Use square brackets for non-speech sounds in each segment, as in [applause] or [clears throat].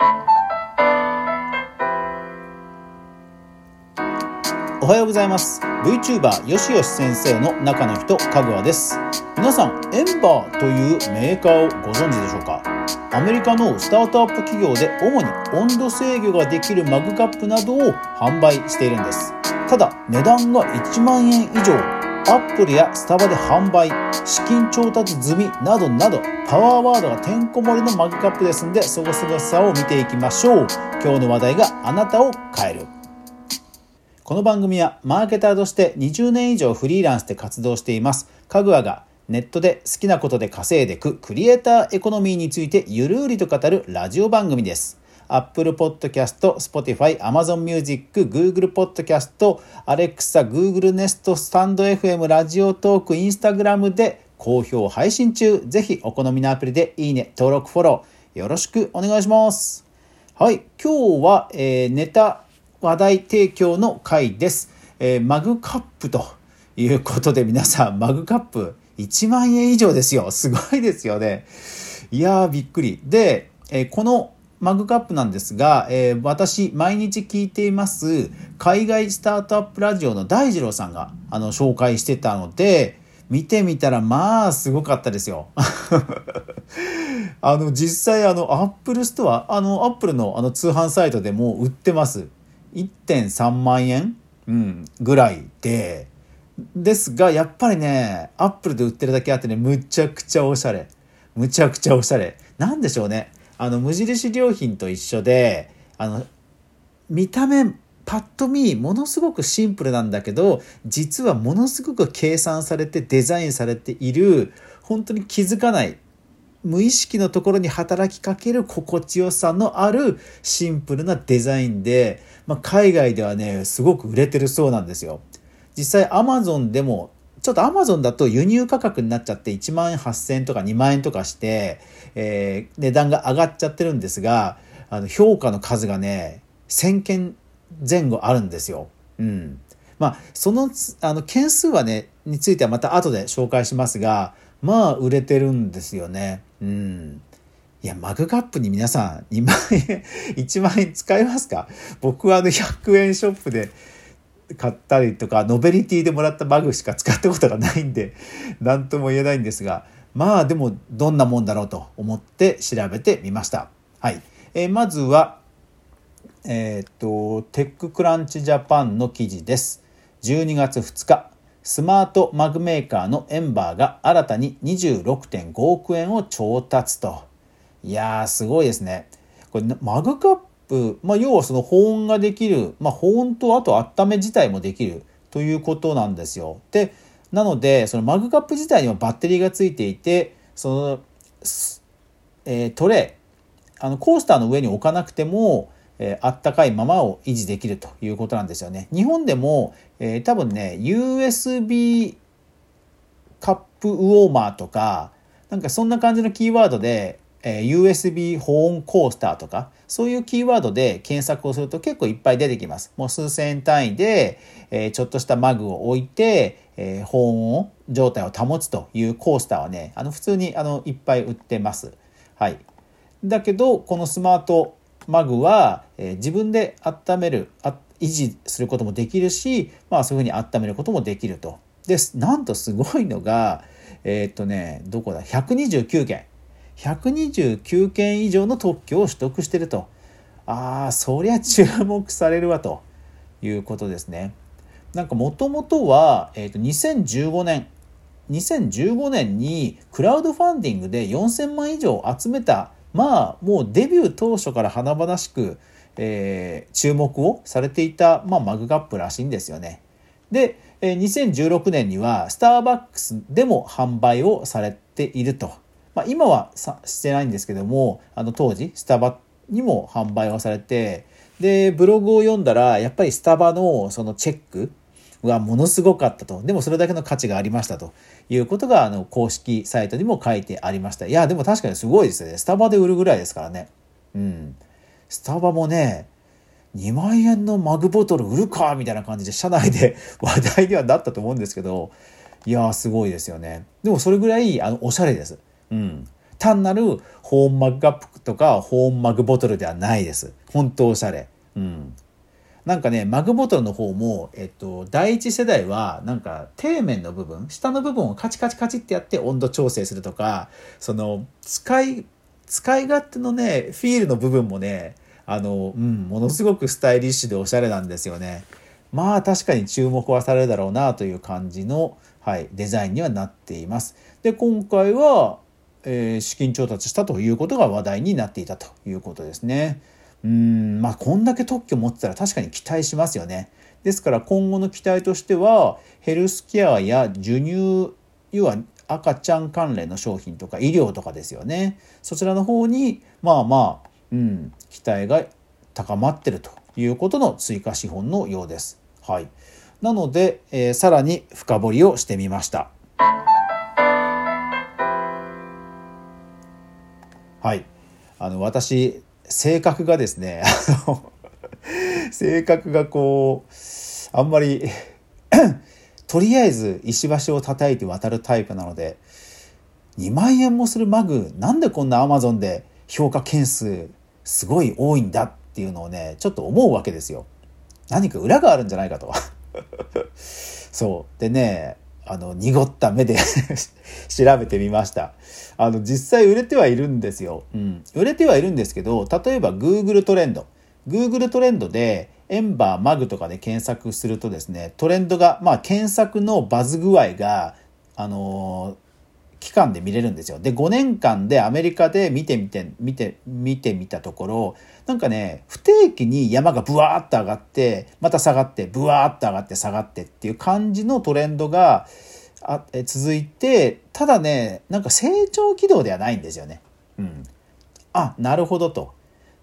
おはようございます。VTuber よしよし先生の中の人かぐわです。皆さんエンバーというメーカーをご存知でしょうか？アメリカのスタートアップ企業で主に温度制御ができるマグカップなどを販売しているんです。ただ値段が1万円以上。アップルやスタバで販売資金調達済みなどなどパワーワードがてんこ盛りのマグカップですんでそごそごさを見ていきましょう。今日の話題があなたを変える。この番組はマーケターとして20年以上フリーランスで活動しています。かぐわがネットで好きなことで稼いでくクリエイターエコノミーについてゆるりと語るラジオ番組です。Apple Podcast、Spotify、Amazon Music、Google Podcast、Alexa、Google Nest、スタンド FM、ラジオトーク、Instagram で好評配信中。ぜひお好みのアプリでいいね、登録、フォローよろしくお願いします。はい、今日は、えー、ネタ話題提供の回です。えー、マグカップということで皆さん、マグカップ1万円以上ですよ。すごいですよね。いやー、びっくり。で、えー、このマグカップなんですが、えー、私、毎日聞いています、海外スタートアップラジオの大二郎さんが、あの、紹介してたので、見てみたら、まあ、すごかったですよ。[laughs] あの、実際、あの、アップルストア、あの、アップルのあの通販サイトでも売ってます。1.3万円、うん、ぐらいで、ですが、やっぱりね、アップルで売ってるだけあってね、むちゃくちゃおしゃれ。むちゃくちゃおしゃれ。なんでしょうね。あの、無印良品と一緒で、あの、見た目、パッと見、ものすごくシンプルなんだけど、実はものすごく計算されてデザインされている、本当に気づかない、無意識のところに働きかける心地よさのあるシンプルなデザインで、まあ、海外ではね、すごく売れてるそうなんですよ。実際アマゾンでも、ちょっとアマゾンだと輸入価格になっちゃって1万8000円とか2万円とかして、えー、値段が上がっちゃってるんですが、あの、評価の数がね、1000件前後あるんですよ。うん。まあ、その、あの、件数はね、についてはまた後で紹介しますが、まあ、売れてるんですよね。うん。いや、マグカップに皆さん2万円、1万円使いますか？僕はあの100円ショップで買ったりとか、ノベルティでもらったマグしか使ったことがないんで、何とも言えないんですが、まあでもどんなもんだろうと思って調べてみました。はい。えー、まずは、えっ、と、 TechCrunch Japan の記事です。12月2日、スマートマグメーカーのエンバーが新たに26.5億円を調達と。いやー、すごいですね。これ、マグカップ、まあ、要はその保温ができる、まあ、保温とあと温め自体もできるということなんですよ。で、なので、そのマグカップ自体にもバッテリーがついていて、その、えー、トレイ、あの、コースターの上に置かなくても、え、あったかいままを維持できるということなんですよね。日本でも、えー、多分ね、USB カップウォーマーとか、なんかそんな感じのキーワードで、え、USB 保温コースターとか、そういうキーワードで検索をすると結構いっぱい出てきます。もう数千単位で、え、ちょっとしたマグを置いて、え、保温状態を保つというコースターはね、あの普通にあのいっぱい売ってます。はい。だけど、このスマートマグは、え、自分で温める、維持することもできるし、まあそういうふうに温めることもできると。です。なんとすごいのが、えー、っとね、どこだ ?129 件。129件以上の特許を取得してると。ああ、そりゃ注目されるわということですね。なんかもともとは、え、ー、と、2015年、2015年にクラウドファンディングで4000万以上集めた、まあ、もうデビュー当初から華々しく、えー、注目をされていた、まあ、マグカップらしいんですよね。で、2016年にはスターバックスでも販売をされていると。まあ、今はさしてないんですけどもあの当時スタバにも販売をされてでブログを読んだらやっぱりスタバのそのチェックはものすごかったと。でもそれだけの価値がありましたと。いうことがあの公式サイトにも書いてありました。いやでも確かにすごいですよね。スタバで売るぐらいですからね。うん。スタバもね2万円のマグボトル売るかみたいな感じで社内で [laughs] 話題にはなったと思うんですけどいやーすごいですよね。でもそれぐらいあのおしゃれです。うん。単なる保温マグカップとか保温マグボトルではないです。本当おしゃれ。うん。なんかね、マグボトルの方も、えっと、第一世代は、なんか、底面の部分、下の部分をカチカチカチってやって温度調整するとか、その、使い、使い勝手のね、フィールの部分もね、あの、うん、ものすごくスタイリッシュでおしゃれなんですよね。まあ確かに注目はされるだろうなという感じの、はい、デザインにはなっています。で、今回は、えー、資金調達したということが話題になっていたということですね。うんまあこんだけ特許持ってたら確かに期待しますよね。ですから今後の期待としてはヘルスケアや授乳要は赤ちゃん関連の商品とか医療とかですよねそちらの方にまあまあ、うん、期待が高まってるということの追加資本のようです。はい、なので、えー、さらに深掘りをしてみました。はい、あの私性格がですね [laughs] 性格がこうあんまり [clears throat] とりあえず石橋を叩いて渡るタイプなので2万円もするマグなんでこんなアマゾンで評価件数すごい多いんだっていうのをねちょっと思うわけですよ。何か裏があるんじゃないかと。[laughs] そうでねあの濁った目で [laughs] 調べてみました。あの実際売れてはいるんですよ。うん。売れてはいるんですけど、例えば Google トレンド。Google トレンドでエンバーマグとかで検索するとですね、トレンドが、まあ検索のバズ具合が、あのー、期間で見れるんですよ。で、5年間でアメリカで見てみて、見て、見てみたところ、なんかね、不定期に山がブワーッと上がって、また下がって、ブワーッと上がって下がってっていう感じのトレンドが、あえ続いてただねなんか成長軌道ではないんですよね。うん、あなるほどと。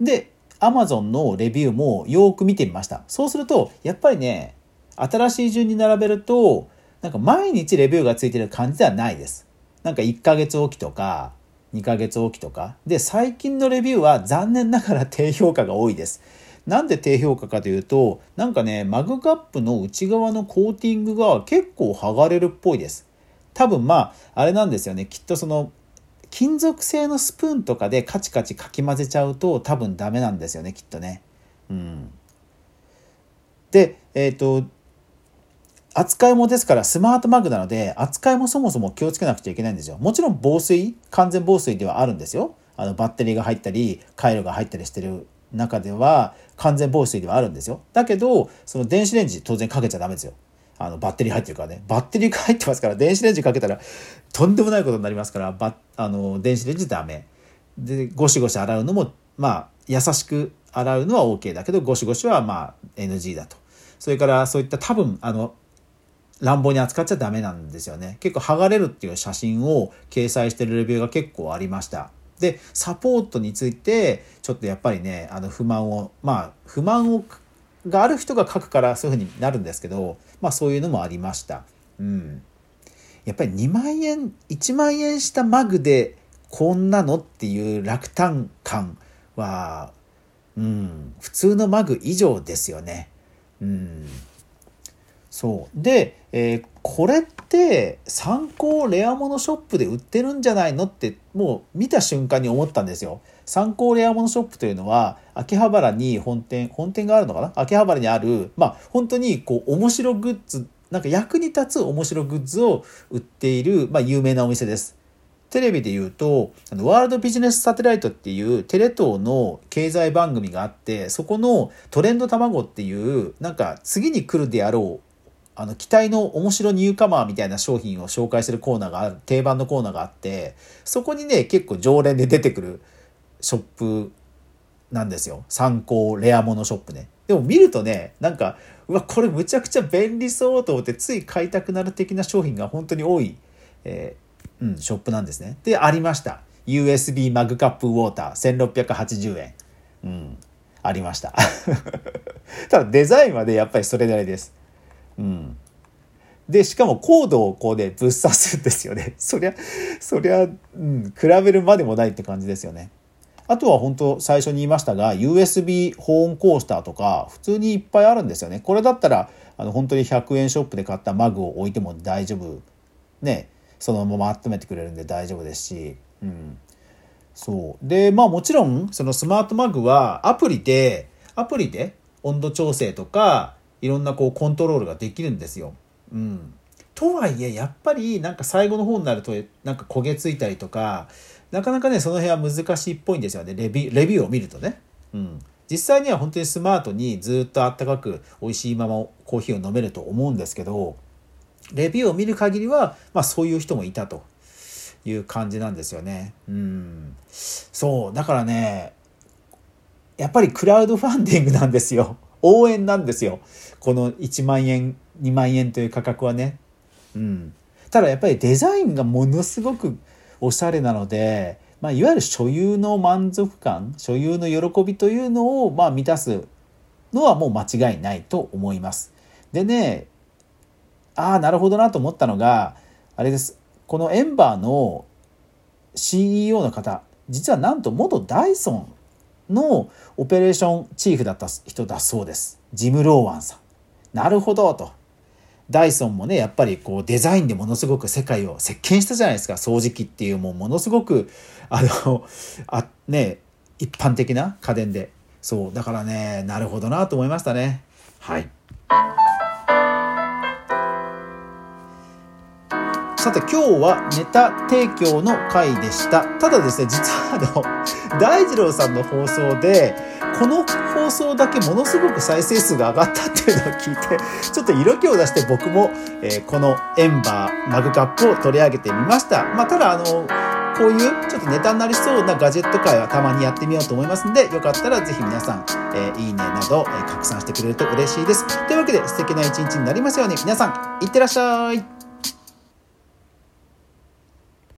でアマゾンのレビューもよく見てみました。そうするとやっぱりね新しい順に並べるとなんか毎日レビューがついてる感じではないです。なんか1ヶ月おきとか2ヶ月おきとかで最近のレビューは残念ながら低評価が多いです。なんで低評価かというと、なんかね、マグカップの内側のコーティングが結構剥がれるっぽいです。多分まあ、あれなんですよね。きっとその、金属製のスプーンとかでカチカチかき混ぜちゃうと多分ダメなんですよね、きっとね。うん。で、えっ、ー、と、扱いもですからスマートマグなので扱いもそもそも気をつけなくちゃいけないんですよ。もちろん防水、完全防水ではあるんですよ。あのバッテリーが入ったり、回路が入ったりしてる中では完全防水ではあるんですよ。だけど、その電子レンジ当然かけちゃダメですよ。あの、バッテリー入ってるからね。バッテリーが入ってますから、電子レンジかけたらとんでもないことになりますから、バあの、電子レンジダメ。で、ゴシゴシ洗うのも、まあ、優しく洗うのは OK だけど、ゴシゴシはまあ NG だと。それからそういった多分、あの、乱暴に扱っちゃダメなんですよね。結構剥がれるっていう写真を掲載してるレビューが結構ありました。でサポートについてちょっとやっぱりねあの不満をまあ不満をがある人が書くからそういうふうになるんですけどまあそういうのもありました。うん、やっぱり2万円1万円したマグでこんなのっていう落胆感は、うん、普通のマグ以上ですよね。うん、そうで、えー、これって参考レアモノショップで売ってるんじゃないのってもう見た瞬間に思ったんですよ。参考レアモノショップというのは秋葉原に本店本店があるのかな？秋葉原にあるまあ本当にこう面白グッズなんか役に立つ面白グッズを売っている、まあ、有名なお店です。テレビで言うと、あのワールドビジネスサテライトっていうテレ東の経済番組があって、そこのトレンド卵っていう、なんか次に来るであろうあの、期待の面白ニューカマーみたいな商品を紹介するコーナーがある、定番のコーナーがあって、そこにね、結構常連で出てくるショップなんですよ。参考レアモノショップね。でも見るとね、なんか、うわ、これむちゃくちゃ便利そうと思ってつい買いたくなる的な商品が本当に多い、えー、うん、ショップなんですね。で、ありました。USB マグカップウォーター1680円。うん、ありました。[laughs] ただデザインはね、やっぱりそれなりです。うん。で、しかもコードをこうね、ぶっ刺すんですよね。[laughs] そりゃ、そりゃ、うん、比べるまでもないって感じですよね。あとは本当最初に言いましたが、USB 保温コースターとか、普通にいっぱいあるんですよね。これだったら、あの、本当に100円ショップで買ったマグを置いても大丈夫。ね、そのまま温めてくれるんで大丈夫ですし、うん。そう。で、まあもちろん、そのスマートマグはアプリで、アプリで温度調整とか、いろんなこうコントロールができるんですよ。うん。とはいえ、やっぱりなんか最後の方になると、なんか焦げついたりとか、なかなかね、その辺は難しいっぽいんですよね。レビ、レビューを見るとね。うん。実際には本当にスマートにずっとあったかく美味しいままコーヒーを飲めると思うんですけど、レビューを見る限りは、まあそういう人もいたという感じなんですよね。うん。そう。だからね、やっぱりクラウドファンディングなんですよ。応援なんですよ。この1万円、2万円という価格はね。うん。ただやっぱりデザインがものすごくおしゃれなので、まあ、いわゆる所有の満足感所有の喜びというのをまあ満たすのはもう間違いないと思います。でねああなるほどなと思ったのがあれですこのエンバーの CEO の方実はなんと元ダイソンのオペレーションチーフだった人だそうです。ジム・ローワンさん。なるほどと。ダイソンもね、やっぱりこうデザインでものすごく世界を席巻したじゃないですか。掃除機っていうもうものすごく、あの、あ、ね、一般的な家電で。そう。だからね、なるほどなと思いましたね。はい。さて今日はネタ提供の回でした。ただですね、実はあの、[laughs] 大二郎さんの放送で、この放送だけものすごく再生数が上がったっていうのを聞いて、[laughs] ちょっと色気を出して僕も、えー、このエンバーマグカップを取り上げてみました。まあ、ただあの、こういうちょっとネタになりそうなガジェット界はたまにやってみようと思いますんで、よかったらぜひ皆さん、えー、いいねなど、えー、拡散してくれると嬉しいです。というわけで素敵な一日になりますように、皆さん、いってらっしゃい。